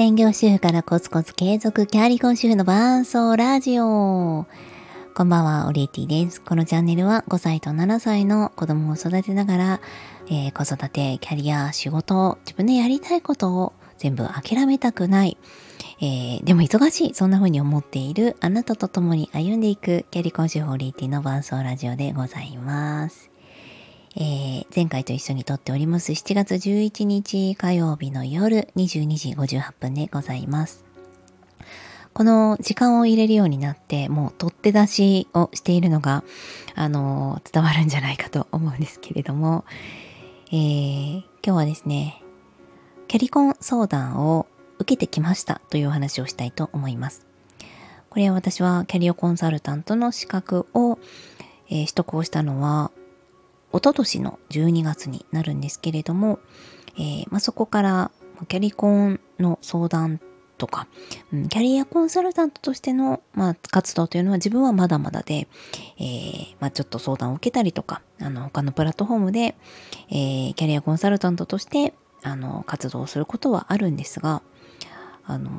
専業主婦からコツコツ継続キャリコン主婦の伴奏ラジオ。こんばんは、オリエティです。このチャンネルは5歳と7歳の子供を育てながら、えー、子育て、キャリア、仕事、自分でやりたいことを全部諦めたくない、えー、でも忙しい、そんな風に思っているあなたと共に歩んでいくキャリコン主婦オリエティの伴奏ラジオでございます。えー、前回と一緒に撮っております7月11日火曜日の夜22時58分でございます。この時間を入れるようになって、もう取って出しをしているのが、あの、伝わるんじゃないかと思うんですけれども、えー、今日はですね、キャリコン相談を受けてきましたというお話をしたいと思います。これは私はキャリアコンサルタントの資格を、えー、取得をしたのは一昨年の12月になるんですけれども、えー、まあ、そこからキャリコンの相談とか、うん、キャリアコンサルタントとしての、まあ、活動というのは自分はまだまだで、えー、まあ、ちょっと相談を受けたりとか、あの、他のプラットフォームで、えー、キャリアコンサルタントとして、あの、活動することはあるんですが、あの、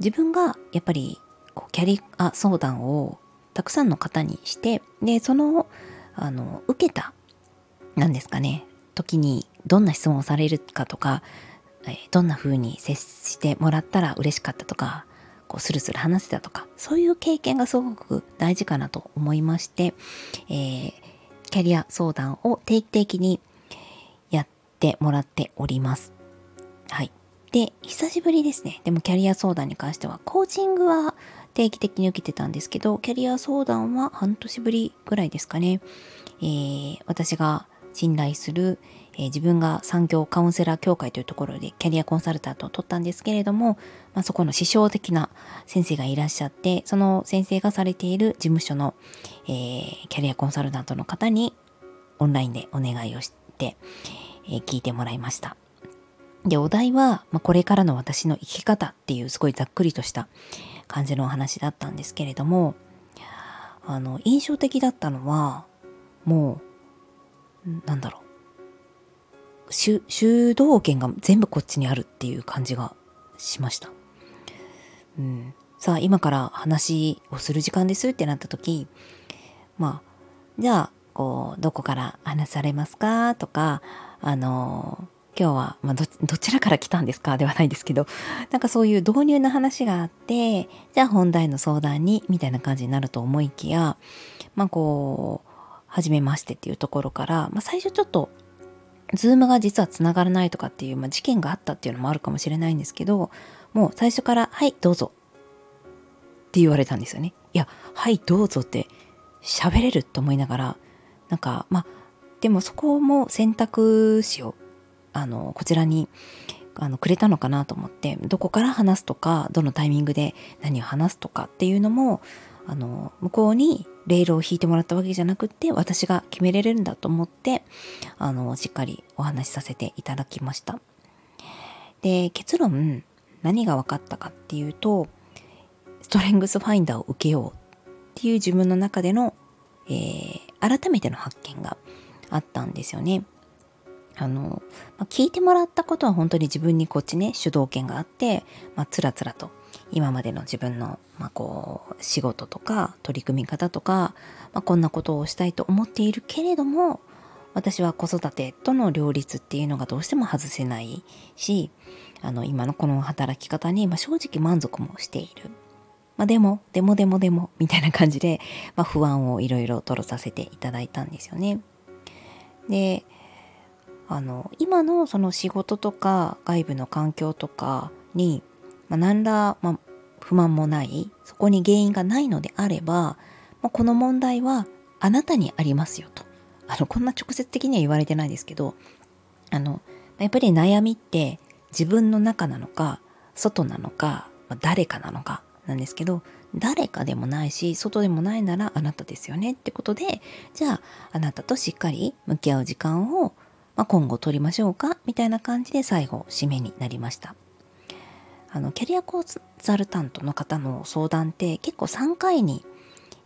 自分がやっぱり、こう、キャリア相談をたくさんの方にして、で、その、あの、受けた何ですかね時にどんな質問をされるかとか、えどんな風に接してもらったら嬉しかったとかこうスルスル話せたとかそういう経験がすごく大事かなと思いまして、えー、キャリア相談を定期的にやってもらっております。はい。で、久しぶりですね。でもキャリア相談に関しては、コーチングは定期的に受けてたんですけど、キャリア相談は半年ぶりぐらいですかね。えー、私が信頼する、えー、自分が産業カウンセラー協会というところでキャリアコンサルタントを取ったんですけれども、まあ、そこの師匠的な先生がいらっしゃって、その先生がされている事務所の、えー、キャリアコンサルタントの方にオンラインでお願いをして、えー、聞いてもらいました。で、お題は、まあ、これからの私の生き方っていうすごいざっくりとした感じのお話だったんですけれども、あの、印象的だったのは、もうなんだろう主主導権が全部こっちにあるっていう感じがしました。うん、さあ今から話をする時間ですってなった時まあじゃあこうどこから話されますかとかあの今日は、まあど、どちらから来たんですかではないですけどなんかそういう導入の話があってじゃあ本題の相談にみたいな感じになると思いきやまあこう初めましてっていうところから、まあ、最初ちょっとズームが実はつながらないとかっていう、まあ、事件があったっていうのもあるかもしれないんですけどもう最初から「はいどうぞ」って言われたんですよね。いや「はいどうぞ」って喋れると思いながらなんかまあでもそこも選択肢をあのこちらにあのくれたのかなと思ってどこから話すとかどのタイミングで何を話すとかっていうのもあの向こうにレールを引いてもらったわけじゃなくって私が決めれるんだと思ってあのしっかりお話しさせていただきました。で結論何が分かったかっていうとストレングスファインダーを受けようっていう自分の中での、えー、改めての発見があったんですよね。あの、まあ、聞いてもらったことは本当に自分にこっちね主導権があって、まあ、つらつらと今までの自分の、まあ、こう仕事とか取り組み方とか、まあ、こんなことをしたいと思っているけれども私は子育てとの両立っていうのがどうしても外せないしあの今のこの働き方に、まあ、正直満足もしている。まあ、でも、でもでもでも、みたいな感じで、まあ、不安をいろいろ取らさせていただいたんですよね。で、あの、今のその仕事とか外部の環境とかに、まあ、何ら、まあ、不満もないそこに原因がないのであれば、まあ、この問題はあなたにありますよとあのこんな直接的には言われてないですけどあのやっぱり悩みって自分の中なのか外なのか、まあ、誰かなのかなんですけど誰かでもないし外でもないならあなたですよねってことでじゃああなたとしっかり向き合う時間を、まあ、今後取りましょうかみたいな感じで最後締めになりました。あのキャリアコンサルタントの方の相談って結構3回に、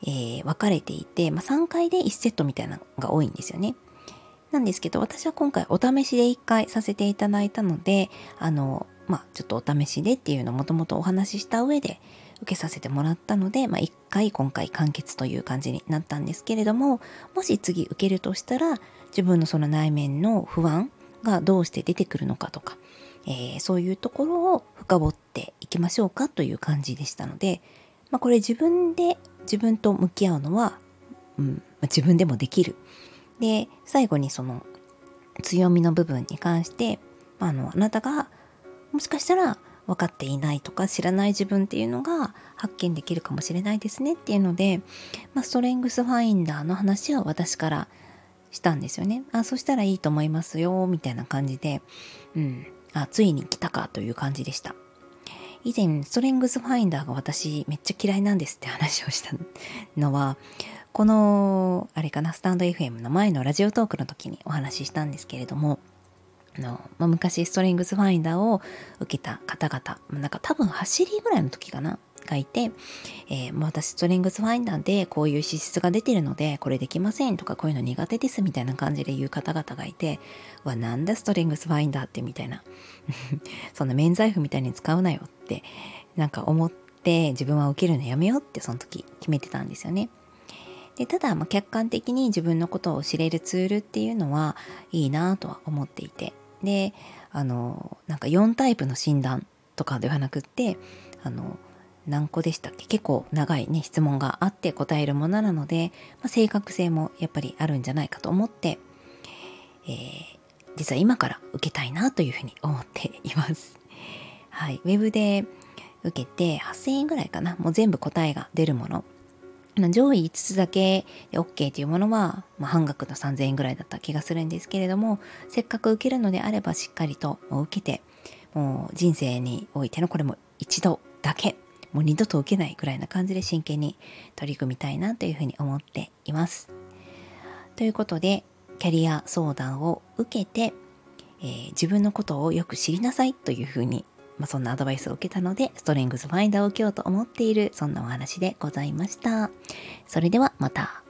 えー、分かれていて、まあ、3回で1セットみたいなのが多いんですよね。なんですけど私は今回お試しで1回させていただいたのであのまあ、ちょっとお試しでっていうのをもともとお話しした上で受けさせてもらったので、まあ、1回今回完結という感じになったんですけれどももし次受けるとしたら自分のその内面の不安がどうして出てくるのかとか、えー、そういうところを深掘っていきましょうかという感じでしたので、まあ、これ自分で自分と向き合うのは、うんま、自分でもできる。で最後にその強みの部分に関してまあのあなたがもしかしたら分かっていないとか知らない自分っていうのが発見できるかもしれないですねっていうので、まあ、ストレングスファインダーの話は私からしたんですよね。あそしたらいいと思いますよみたいな感じで、うん、あついに来たかという感じでした。以前ストレングスファインダーが私めっちゃ嫌いなんですって話をしたのはこのあれかなスタンド FM の前のラジオトークの時にお話ししたんですけれどもあの、まあ、昔ストレングスファインダーを受けた方々なんか多分走りぐらいの時かながいて、えー、もう私ストレングスファインダーでこういう資質が出てるのでこれできませんとかこういうの苦手ですみたいな感じで言う方々がいてわなんだストレングスファインダーってみたいな そんな免罪符みたいに使うなよってなんか思って自分は受けるのやめようってその時決めてたんですよね。でただま客観的に自分のことを知れるツールっていうのはいいなとは思っていてであのなんか4タイプの診断とかではなくってあの何個でしたっけ？結構長いね質問があって答えるものなので、まあ、正確性もやっぱりあるんじゃないかと思って、えー、実は今から受けたいなというふうに思っています。はい、ウェブで受けて8000円ぐらいかな？もう全部答えが出るもの。上位5つだけ OK というものは、まあ、半額の3000円ぐらいだった気がするんですけれどもせっかく受けるのであればしっかりと受けてもう人生においてのこれも一度だけもう二度と受けないくらいな感じで真剣に取り組みたいなというふうに思っています。ということでキャリア相談を受けて、えー、自分のことをよく知りなさいというふうに、まあ、そんなアドバイスを受けたのでストレングスファインダーを受けようと思っているそんなお話でございました。それではまた。